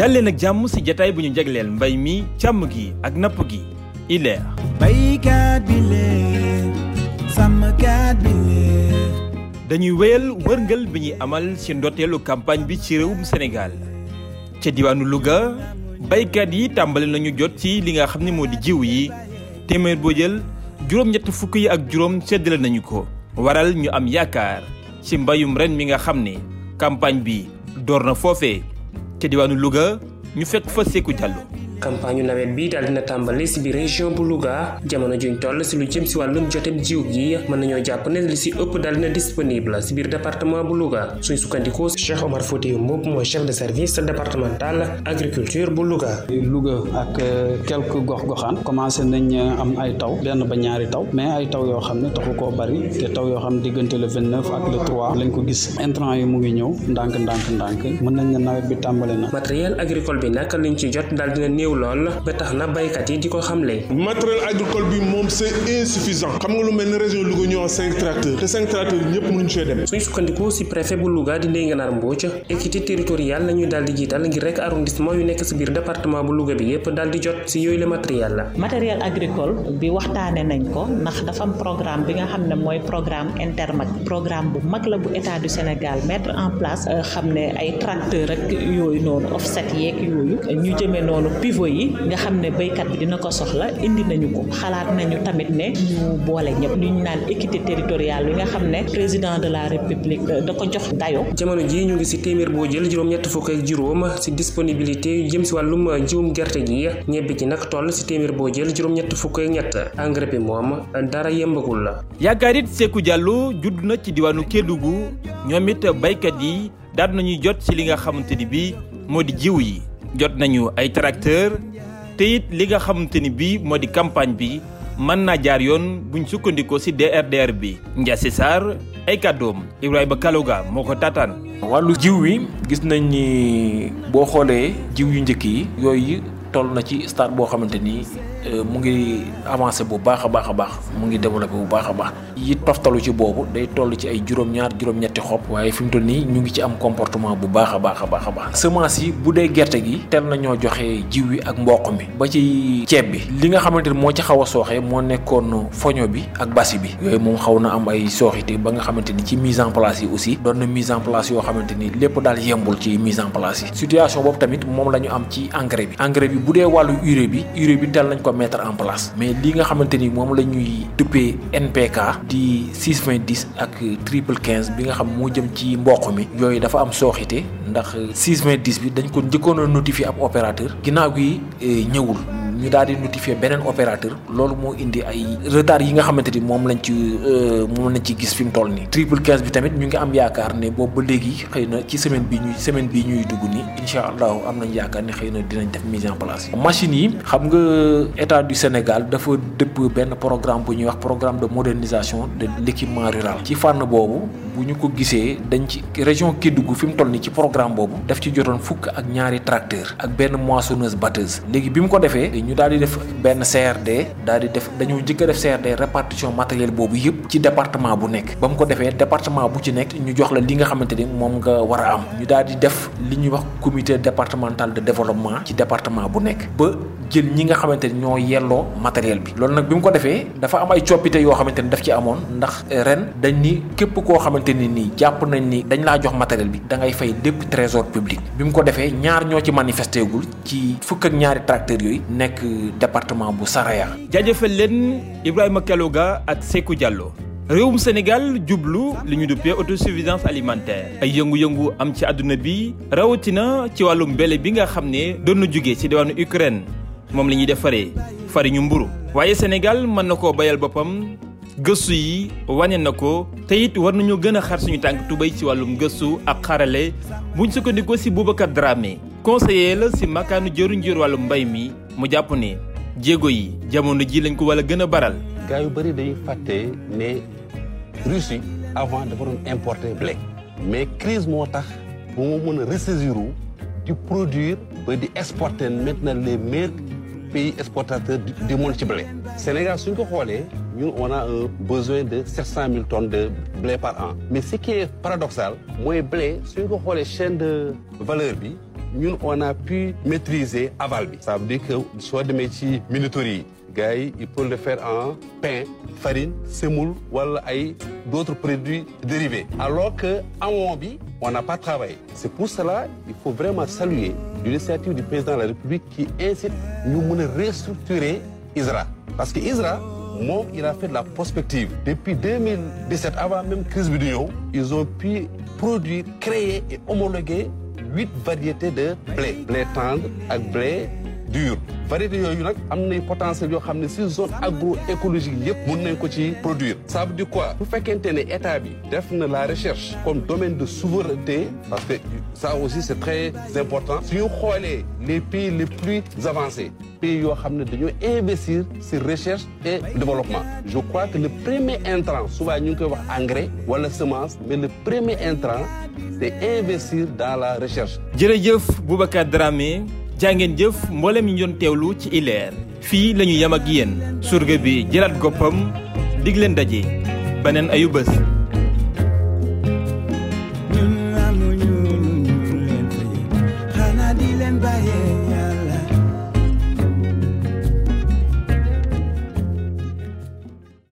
dal leen ak jàmm si jataay bu ñu jagleel mbay mi càmm gi ak napp gi ileer baykat bi lee sàmmkat bi lee dañuy wéyal wërngal bi ñuy amal ci ndorteelu campagne bi ci réewum Sénégal ca diwaanu Louga baykat yi tàmbali nañu jot ci li nga xam ne moo di jiw yi téeméer boo jël juróom-ñett fukk yi ak juróom séddale nañu ko waral ñu am yaakaar ci mbayum ren mi nga xam ne campagne bi door na foofee ca diwaanu Louga ñu fekk fa Sékou Diallo campagne nawet bi daal dina tàmbali si biir région bu Louga jamono juñ toll si lu jëm si wàllum jotem jiw gi mën nañoo jàpp ne li si ëpp daal dina disponible si biir département bu Louga suñ sukkandikoo Cheikh Omar Foutiyou Mboup mooy chef de service départemental agriculture bu Louga. Louga ak euh, quelques gox-goxaan commencé nañ euh, am ay taw benn ba ñaari taw mais ay taw yoo xam ne taxu koo bari te taw yoo xam ne diggante le vingt neuf ak le trois lañ ko gis intrant yi mu ngi ñëw ndànk ndànk ndànk mën nañ ne nawet bi tàmbali na. matériel agricole bi nag liñ ci jot daal dina néew lool ba tax na baykat yi di ko xamle. matériel agricole bi moom c'est insuffisant xam nga lu mel ne région Louga ñoo am cinq tracteurs te cinq tracteurs ñëpp mënuñ see dem. suñ sukkandiku si préfet bu Louga di Ndeye Ngenaar Mbodj équité territoriale la ñuy daal di jiital ngir rek arrondissement yu nekk si biir département bu Louga bi yépp daal di jot si yooyu le matériel la. matériel agricole bi waxtaane nañ ko ndax dafa am programme bi nga xam ne mooy programme Intermac programme bu mag la bu état du Sénégal mettre en place euh, xam ne ay tracteur rek yooyu noonu offset yeeg yooyu ñu jëmee noonu pivot yi nga xam ne béykat bi dina ko soxla indi nañu ko. xalaat nañu tamit ne ñu boole ñëpp li ñu naan équité territoriale yi nga xam ne président de la république euh, da ko jox dayo jamono ji ñu ngi si téeméer boo jël juróom-ñett fukk ak juróom si disponibilité yu jëm si wàllum jiwum gerte gi ñebbi ji nag toll si téeméer boo jël juróom-ñett fukk ak ñett engrais bi moom dara yembagul la. Yakarit Seku Diallo judd na ci diwaanu Kédougou ñoom it baykat yi. daal nañuy jot ci li nga xamante ni bii moo di jiw yi jot nañu ay tracteur te it li nga xamante ni bii moo di campagne bi mën naa jaar yoon buñ sukkandikoo ci DRDR bi Ndiassé Sarr ay kàddoom Ibrahima Kaloga moo ko taataan wàllu jiw wi gis nañ ni boo xoolee jiw yu njëkk yi yooyu toll na ci stade boo xamante ni euh, mu ngi avancé bu baax a baax a baax mu ngi développé bu baax a baax yi toftalu ci boobu day toll ci ay juróom-ñaar juróom-ñetti xob waaye fi mu toll nii ñu ngi ci am comportement bu baax a baax a baax a baax semence yi bu dee gerte gi teel nañoo joxe jiw wi ak mboq mi ba ci ceeb bi li nga xamante ni moo ci xaw a sooxee moo nekkoon foño bi ak basi bi yooyu moom xaw na am ay sooxite ba nga xamante ni ci mise en place yi aussi doon na mise en place yoo xamante ni lépp daal yembul ci mise en place yi situation boobu tamit moom la ñu am ci engrais bi engrais bi bu dee wàllu urée bi urée bi teel nañ ko mettre en place mais li nga xamante ni moom la ñuy duppee NPK di 6 20 10 ak triple 15 bi nga xam moo jëm ci mboq mi yooyu dafa am sooxite ndax 6 20 10 bi dañ ko njëkkoon a notifié ab opérateur ginnaaw gi ñëwul ñu daal di notifié beneen opérateur loolu moo indi ay retard yi nga xamante ni moom lañ ci moom lañ ci gis fi mu toll nii triple 15 bi tamit ñu ngi am yaakaar ne boobu ba léegi xëy na ci semaine bi ñuy semaine bi ñuy dugg nii incha allahu am nañ yaakaar ne xëy na dinañ def mise en place machines yi xam nga état du Sénégal dafa dëpp benn programme bu ñuy wax programme de modernisation de l'équipement rural ci fànn boobu bu ñu ko gisee dañ ci région Kédougou fi mu toll ni ci programme boobu daf ci jotoon fukk ak ñaari tracteur ak benn moissonneuse batteuse léegi bi mu ko defee ñu daal di def benn CRD daal di def dañoo njëkk a def CRD répartition matériel boobu yëpp ci département bu nekk ba mu ko defee département bu ci nekk ñu jox la li nga xamante ni moom nga war a am ñu daal di def li ñuy wax comité départemental de développement ci département bu nekk ba jël ñi nga xamante ni ñoo yelloo matériel bi loolu nag bi mu ko defee dafa am ay coppite yoo xamante ni daf ci amoon ndax ren dañ ni képp koo xamante ni nii jàpp nañ ni dañ laa jox matériel bi da ngay fay lépp trésor public bi mu ko defee ñaar ñoo ci manifesté gul ci fukk ak ñaari tracteurs yooyu nekk département bu Saraya jaajëfal leen Ibrahima Kaloga ak Sékou Diallo réewum Sénégal jublu li ñu duppee autosuffisance alimentaire ay yëngu-yëngu am ci àdduna bi rawatina ci wàllu mbele bi nga xam ne doon na jóge ci diwaanu Ukraine moom la ñuy defaree fariñu mburu waaye Sénégal mën na koo bayal boppam gëstu yi wane na ko te it war nañoo gën a xar suñu tànk tubéy ci wàllum gëstu ak xarale buñ sukkandikoo si Boubacar Dramé conseiller la si makkaanu jëruñ jër wàllum mbay mi mu jàpp ne jéego yi jamono ji lañ ko wala gën a baral. gaa yu bëri dañuy fàtte ne Russie avant dafa doon importer blé. mais crise moo tax bu mu mën a ressaisir di produire ba di exporter maintenant les meilleurs pays exportateurs du monde ci blé. Sénégal suñ ko xoolee ñun on a un besoin de 700 000 tonnes de blé par an. mais ce qui est paradoxal mooy blé suñ ko xoolee chaîne de valeur bi. nous, on a pu maîtriser aval. Ça veut dire que soit de métiers minuterie, gars ils peuvent le faire en pain, farine, semoule, ou d'autres produits dérivés. Alors qu'en Wambi, on n'a pas travaillé. C'est pour cela qu'il faut vraiment saluer l'initiative du président de la République qui incite nous à restructurer ISRA parce que ISRA moom il a fait de la prospective depuis 2017 avant même crise bi du ñëw ils ont pu produire créer et homologuer huit variétés de blé blé tendre ak blé dur variété yooyu nag am nay potentiel yoo xam ne si zone agroécologique yëpp mun nañ ko ci produire ça veut dire quoi bu fekkente ne état bi def na la recherche comme domaine de souveraineté parce que ça aussi c'est très important suñu xoolee les pays les plus avancés pays yoo xam ne dañoo investir si recherche et développement je crois que le premier intrant souvent ñu ngi koy wax engrais wala semence mais le premier intrant c'est investir dans la recherche. jërëjëf Boubacar Dramé jàngeen jëf mboolem ñu doon teewlu ci ileer fii la ñu yem ak yéen surga bi jëlaat goppam dig leen daje beneen ayu bés. xanaa di leen bàyyee yàlla